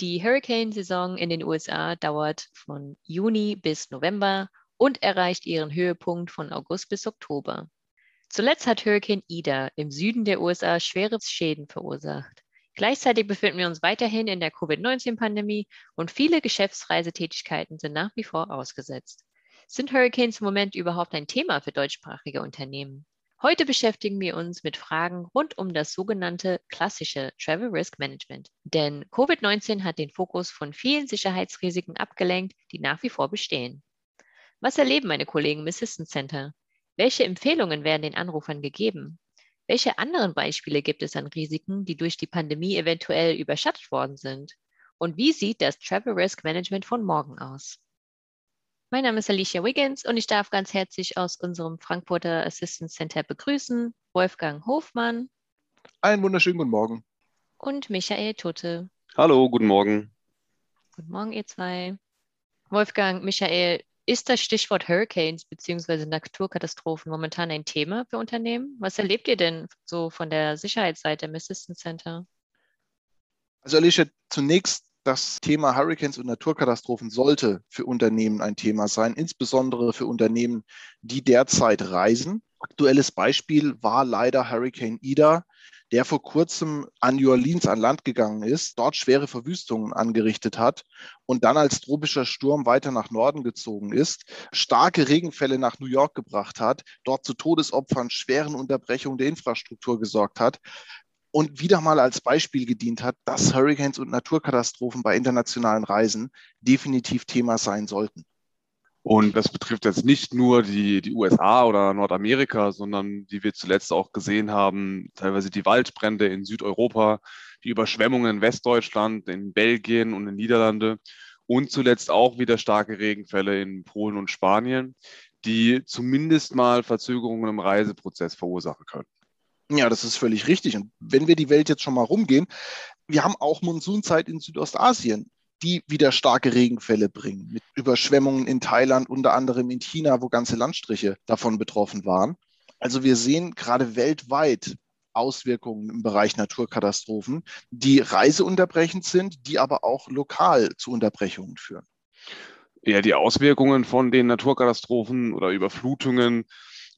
Die Hurricane-Saison in den USA dauert von Juni bis November und erreicht ihren Höhepunkt von August bis Oktober. Zuletzt hat Hurricane Ida im Süden der USA schwere Schäden verursacht. Gleichzeitig befinden wir uns weiterhin in der Covid-19-Pandemie und viele Geschäftsreisetätigkeiten sind nach wie vor ausgesetzt. Sind Hurricanes im Moment überhaupt ein Thema für deutschsprachige Unternehmen? Heute beschäftigen wir uns mit Fragen rund um das sogenannte klassische Travel Risk Management. Denn Covid-19 hat den Fokus von vielen Sicherheitsrisiken abgelenkt, die nach wie vor bestehen. Was erleben meine Kollegen im Assistance Center? Welche Empfehlungen werden den Anrufern gegeben? Welche anderen Beispiele gibt es an Risiken, die durch die Pandemie eventuell überschattet worden sind? Und wie sieht das Travel Risk Management von morgen aus? Mein Name ist Alicia Wiggins und ich darf ganz herzlich aus unserem Frankfurter Assistance Center begrüßen Wolfgang Hofmann. Einen wunderschönen guten Morgen. Und Michael Tutte. Hallo, guten Morgen. Guten Morgen, ihr zwei. Wolfgang, Michael, ist das Stichwort Hurricanes bzw. Naturkatastrophen momentan ein Thema für Unternehmen? Was erlebt ihr denn so von der Sicherheitsseite im Assistance Center? Also Alicia, zunächst das Thema Hurricanes und Naturkatastrophen sollte für Unternehmen ein Thema sein, insbesondere für Unternehmen, die derzeit reisen. Aktuelles Beispiel war leider Hurricane Ida, der vor kurzem an New Orleans an Land gegangen ist, dort schwere Verwüstungen angerichtet hat und dann als tropischer Sturm weiter nach Norden gezogen ist, starke Regenfälle nach New York gebracht hat, dort zu Todesopfern, schweren Unterbrechungen der Infrastruktur gesorgt hat und wieder mal als Beispiel gedient hat, dass Hurricanes und Naturkatastrophen bei internationalen Reisen definitiv Thema sein sollten. Und das betrifft jetzt nicht nur die, die USA oder Nordamerika, sondern wie wir zuletzt auch gesehen haben, teilweise die Waldbrände in Südeuropa, die Überschwemmungen in Westdeutschland, in Belgien und in Niederlande und zuletzt auch wieder starke Regenfälle in Polen und Spanien, die zumindest mal Verzögerungen im Reiseprozess verursachen können. Ja, das ist völlig richtig. Und wenn wir die Welt jetzt schon mal rumgehen, wir haben auch Monsunzeit in Südostasien, die wieder starke Regenfälle bringen, mit Überschwemmungen in Thailand, unter anderem in China, wo ganze Landstriche davon betroffen waren. Also wir sehen gerade weltweit Auswirkungen im Bereich Naturkatastrophen, die reiseunterbrechend sind, die aber auch lokal zu Unterbrechungen führen. Ja, die Auswirkungen von den Naturkatastrophen oder Überflutungen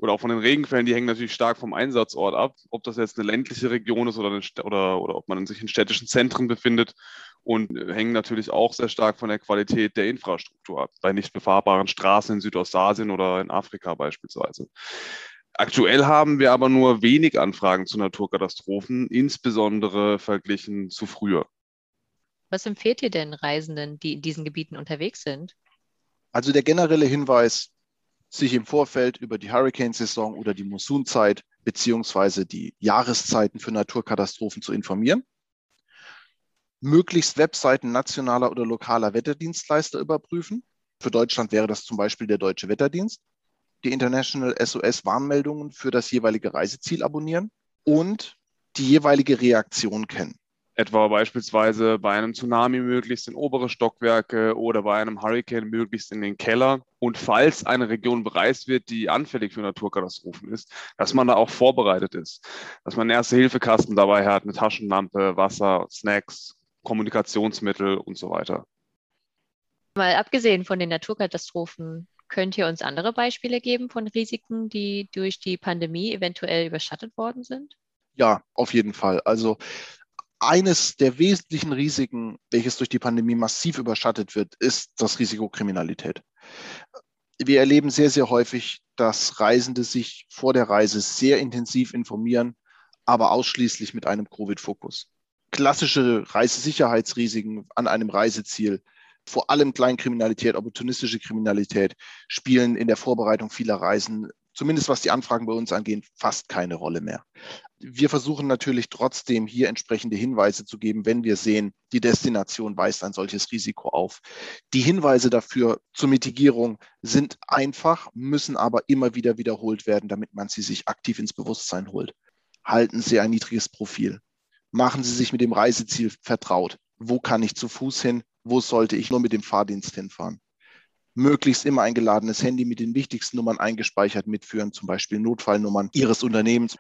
oder auch von den Regenfällen, die hängen natürlich stark vom Einsatzort ab, ob das jetzt eine ländliche Region ist oder, eine, oder, oder ob man sich in städtischen Zentren befindet und äh, hängen natürlich auch sehr stark von der Qualität der Infrastruktur ab, bei nicht befahrbaren Straßen in Südostasien oder in Afrika beispielsweise. Aktuell haben wir aber nur wenig Anfragen zu Naturkatastrophen, insbesondere verglichen zu früher. Was empfehlt ihr denn Reisenden, die in diesen Gebieten unterwegs sind? Also der generelle Hinweis, sich im Vorfeld über die Hurricane-Saison oder die Monsunzeit beziehungsweise die Jahreszeiten für Naturkatastrophen zu informieren. Möglichst Webseiten nationaler oder lokaler Wetterdienstleister überprüfen. Für Deutschland wäre das zum Beispiel der Deutsche Wetterdienst. Die International SOS Warnmeldungen für das jeweilige Reiseziel abonnieren und die jeweilige Reaktion kennen etwa beispielsweise bei einem Tsunami möglichst in obere Stockwerke oder bei einem Hurricane möglichst in den Keller. Und falls eine Region bereist wird, die anfällig für Naturkatastrophen ist, dass man da auch vorbereitet ist, dass man einen Erste-Hilfe-Kasten dabei hat, eine Taschenlampe, Wasser, Snacks, Kommunikationsmittel und so weiter. Mal abgesehen von den Naturkatastrophen, könnt ihr uns andere Beispiele geben von Risiken, die durch die Pandemie eventuell überschattet worden sind? Ja, auf jeden Fall. Also eines der wesentlichen Risiken, welches durch die Pandemie massiv überschattet wird, ist das Risiko Kriminalität. Wir erleben sehr, sehr häufig, dass Reisende sich vor der Reise sehr intensiv informieren, aber ausschließlich mit einem Covid-Fokus. Klassische Reisesicherheitsrisiken an einem Reiseziel, vor allem Kleinkriminalität, opportunistische Kriminalität, spielen in der Vorbereitung vieler Reisen zumindest was die Anfragen bei uns angeht, fast keine Rolle mehr. Wir versuchen natürlich trotzdem hier entsprechende Hinweise zu geben, wenn wir sehen, die Destination weist ein solches Risiko auf. Die Hinweise dafür zur Mitigierung sind einfach, müssen aber immer wieder wiederholt werden, damit man sie sich aktiv ins Bewusstsein holt. Halten Sie ein niedriges Profil. Machen Sie sich mit dem Reiseziel vertraut. Wo kann ich zu Fuß hin? Wo sollte ich nur mit dem Fahrdienst hinfahren? Möglichst immer ein geladenes Handy mit den wichtigsten Nummern eingespeichert mitführen, zum Beispiel Notfallnummern Ihres Unternehmens.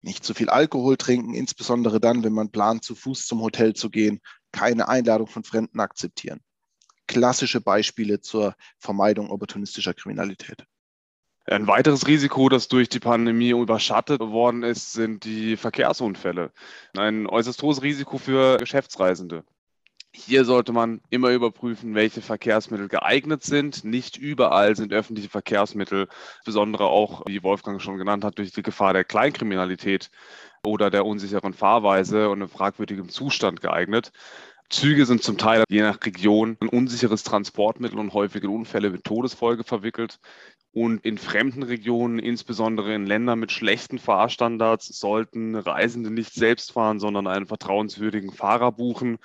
Nicht zu viel Alkohol trinken, insbesondere dann, wenn man plant, zu Fuß zum Hotel zu gehen. Keine Einladung von Fremden akzeptieren. Klassische Beispiele zur Vermeidung opportunistischer Kriminalität. Ein weiteres Risiko, das durch die Pandemie überschattet worden ist, sind die Verkehrsunfälle. Ein äußerst hohes Risiko für Geschäftsreisende. Hier sollte man immer überprüfen, welche Verkehrsmittel geeignet sind. Nicht überall sind öffentliche Verkehrsmittel, besonders auch, wie Wolfgang schon genannt hat, durch die Gefahr der Kleinkriminalität oder der unsicheren Fahrweise und in fragwürdigem Zustand geeignet. Züge sind zum Teil je nach Region ein unsicheres Transportmittel und häufige Unfälle mit Todesfolge verwickelt. Und in fremden Regionen, insbesondere in Ländern mit schlechten Fahrstandards, sollten Reisende nicht selbst fahren, sondern einen vertrauenswürdigen Fahrer buchen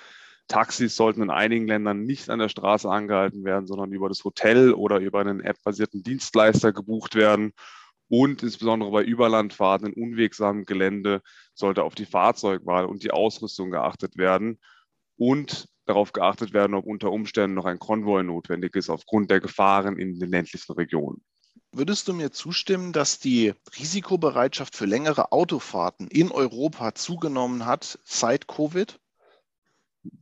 Taxis sollten in einigen Ländern nicht an der Straße angehalten werden, sondern über das Hotel oder über einen App-basierten Dienstleister gebucht werden. Und insbesondere bei Überlandfahrten in unwegsamem Gelände sollte auf die Fahrzeugwahl und die Ausrüstung geachtet werden und darauf geachtet werden, ob unter Umständen noch ein Konvoi notwendig ist aufgrund der Gefahren in den ländlichen Regionen. Würdest du mir zustimmen, dass die Risikobereitschaft für längere Autofahrten in Europa zugenommen hat seit Covid?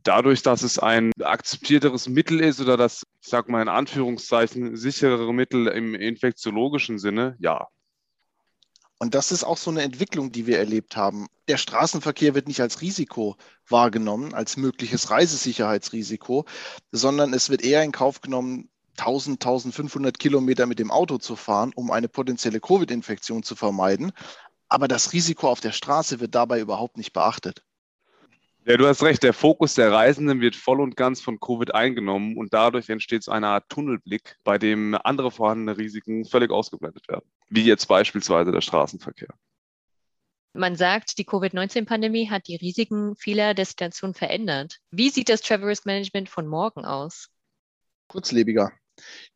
Dadurch, dass es ein akzeptierteres Mittel ist oder das, ich sage mal in Anführungszeichen, sicherere Mittel im infektiologischen Sinne, ja. Und das ist auch so eine Entwicklung, die wir erlebt haben. Der Straßenverkehr wird nicht als Risiko wahrgenommen, als mögliches Reisesicherheitsrisiko, sondern es wird eher in Kauf genommen, 1000, 1500 Kilometer mit dem Auto zu fahren, um eine potenzielle Covid-Infektion zu vermeiden. Aber das Risiko auf der Straße wird dabei überhaupt nicht beachtet. Ja, du hast recht. Der Fokus der Reisenden wird voll und ganz von Covid eingenommen und dadurch entsteht so eine Art Tunnelblick, bei dem andere vorhandene Risiken völlig ausgeblendet werden, wie jetzt beispielsweise der Straßenverkehr. Man sagt, die Covid-19-Pandemie hat die Risiken vieler Destinationen verändert. Wie sieht das Travel Risk Management von morgen aus? Kurzlebiger.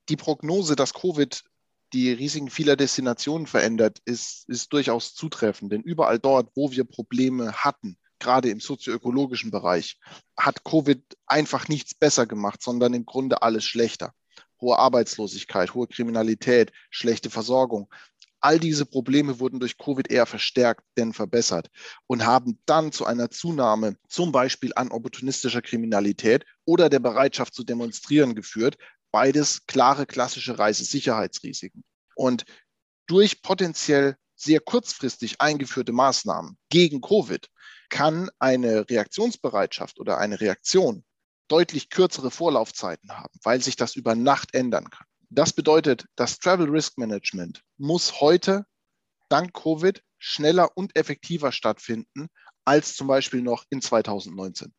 Die Prognose, dass Covid die Risiken vieler Destinationen verändert, ist, ist durchaus zutreffend. Denn überall dort, wo wir Probleme hatten, gerade im sozioökologischen Bereich, hat Covid einfach nichts besser gemacht, sondern im Grunde alles schlechter. Hohe Arbeitslosigkeit, hohe Kriminalität, schlechte Versorgung. All diese Probleme wurden durch Covid eher verstärkt, denn verbessert und haben dann zu einer Zunahme zum Beispiel an opportunistischer Kriminalität oder der Bereitschaft zu demonstrieren geführt. Beides klare klassische Reisesicherheitsrisiken. Und durch potenziell sehr kurzfristig eingeführte Maßnahmen gegen Covid kann eine Reaktionsbereitschaft oder eine Reaktion deutlich kürzere Vorlaufzeiten haben, weil sich das über Nacht ändern kann. Das bedeutet, das Travel Risk Management muss heute dank Covid schneller und effektiver stattfinden als zum Beispiel noch in 2019.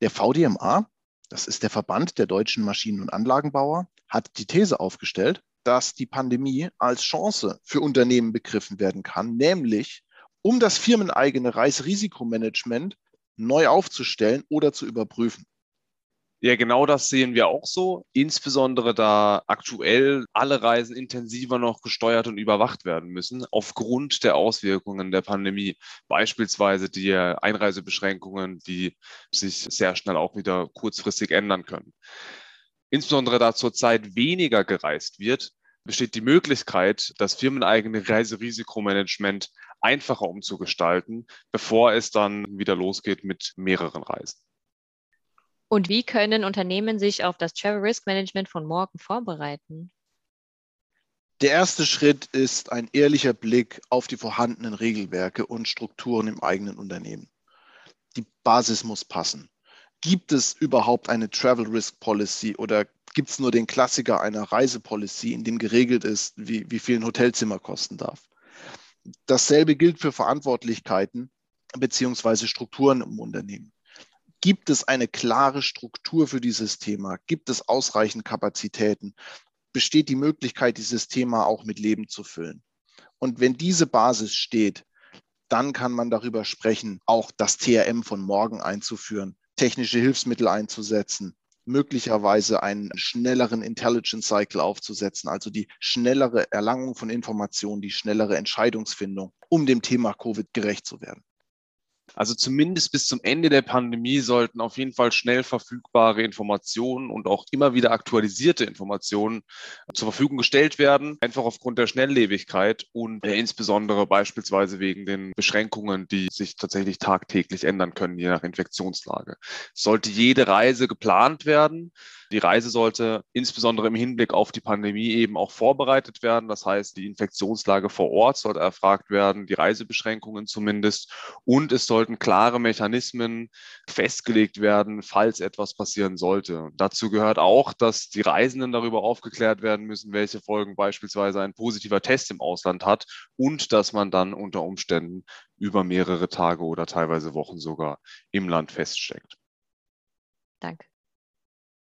Der VDMA, das ist der Verband der deutschen Maschinen- und Anlagenbauer, hat die These aufgestellt, dass die Pandemie als Chance für Unternehmen begriffen werden kann, nämlich um das firmeneigene Reiserisikomanagement neu aufzustellen oder zu überprüfen. Ja, genau das sehen wir auch so. Insbesondere da aktuell alle Reisen intensiver noch gesteuert und überwacht werden müssen, aufgrund der Auswirkungen der Pandemie. Beispielsweise die Einreisebeschränkungen, die sich sehr schnell auch wieder kurzfristig ändern können. Insbesondere da zurzeit weniger gereist wird, besteht die Möglichkeit, das firmeneigene Reiserisikomanagement einfacher umzugestalten, bevor es dann wieder losgeht mit mehreren Reisen. Und wie können Unternehmen sich auf das Travel Risk Management von morgen vorbereiten? Der erste Schritt ist ein ehrlicher Blick auf die vorhandenen Regelwerke und Strukturen im eigenen Unternehmen. Die Basis muss passen. Gibt es überhaupt eine Travel Risk Policy oder gibt es nur den Klassiker einer Reisepolicy, in dem geregelt ist, wie, wie viel ein Hotelzimmer kosten darf? Dasselbe gilt für Verantwortlichkeiten beziehungsweise Strukturen im Unternehmen. Gibt es eine klare Struktur für dieses Thema? Gibt es ausreichend Kapazitäten? besteht die Möglichkeit, dieses Thema auch mit Leben zu füllen. Und wenn diese Basis steht, dann kann man darüber sprechen, auch das TRM von morgen einzuführen, technische Hilfsmittel einzusetzen, möglicherweise einen schnelleren Intelligence Cycle aufzusetzen, also die schnellere Erlangung von Informationen, die schnellere Entscheidungsfindung, um dem Thema Covid gerecht zu werden. Also zumindest bis zum Ende der Pandemie sollten auf jeden Fall schnell verfügbare Informationen und auch immer wieder aktualisierte Informationen zur Verfügung gestellt werden, einfach aufgrund der Schnelllebigkeit und äh, insbesondere beispielsweise wegen den Beschränkungen, die sich tatsächlich tagtäglich ändern können, je nach Infektionslage. Sollte jede Reise geplant werden, die Reise sollte insbesondere im Hinblick auf die Pandemie eben auch vorbereitet werden. Das heißt, die Infektionslage vor Ort sollte erfragt werden, die Reisebeschränkungen zumindest. Und es sollten klare Mechanismen festgelegt werden, falls etwas passieren sollte. Dazu gehört auch, dass die Reisenden darüber aufgeklärt werden müssen, welche Folgen beispielsweise ein positiver Test im Ausland hat und dass man dann unter Umständen über mehrere Tage oder teilweise Wochen sogar im Land feststeckt. Danke.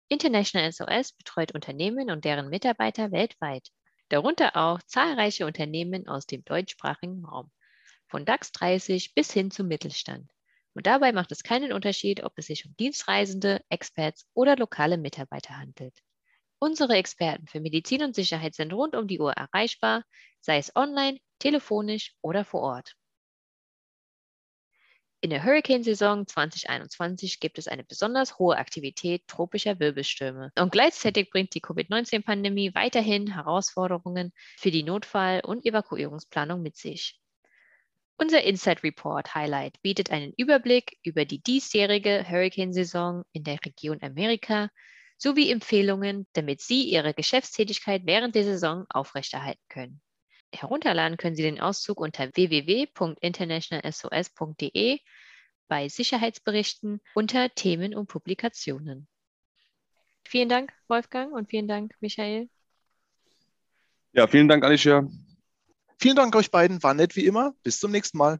International SOS betreut Unternehmen und deren Mitarbeiter weltweit, darunter auch zahlreiche Unternehmen aus dem deutschsprachigen Raum, von DAX 30 bis hin zum Mittelstand. Und dabei macht es keinen Unterschied, ob es sich um Dienstreisende, Experts oder lokale Mitarbeiter handelt. Unsere Experten für Medizin und Sicherheit sind rund um die Uhr erreichbar, sei es online, telefonisch oder vor Ort. In der Hurrikansaison 2021 gibt es eine besonders hohe Aktivität tropischer Wirbelstürme. Und gleichzeitig bringt die Covid-19-Pandemie weiterhin Herausforderungen für die Notfall- und Evakuierungsplanung mit sich. Unser Inside Report Highlight bietet einen Überblick über die diesjährige Hurrikansaison in der Region Amerika sowie Empfehlungen, damit Sie Ihre Geschäftstätigkeit während der Saison aufrechterhalten können. Herunterladen können Sie den Auszug unter www.internationalsos.de bei Sicherheitsberichten unter Themen und Publikationen. Vielen Dank, Wolfgang, und vielen Dank, Michael. Ja, vielen Dank, Alicia. Vielen Dank euch beiden, war nett wie immer. Bis zum nächsten Mal.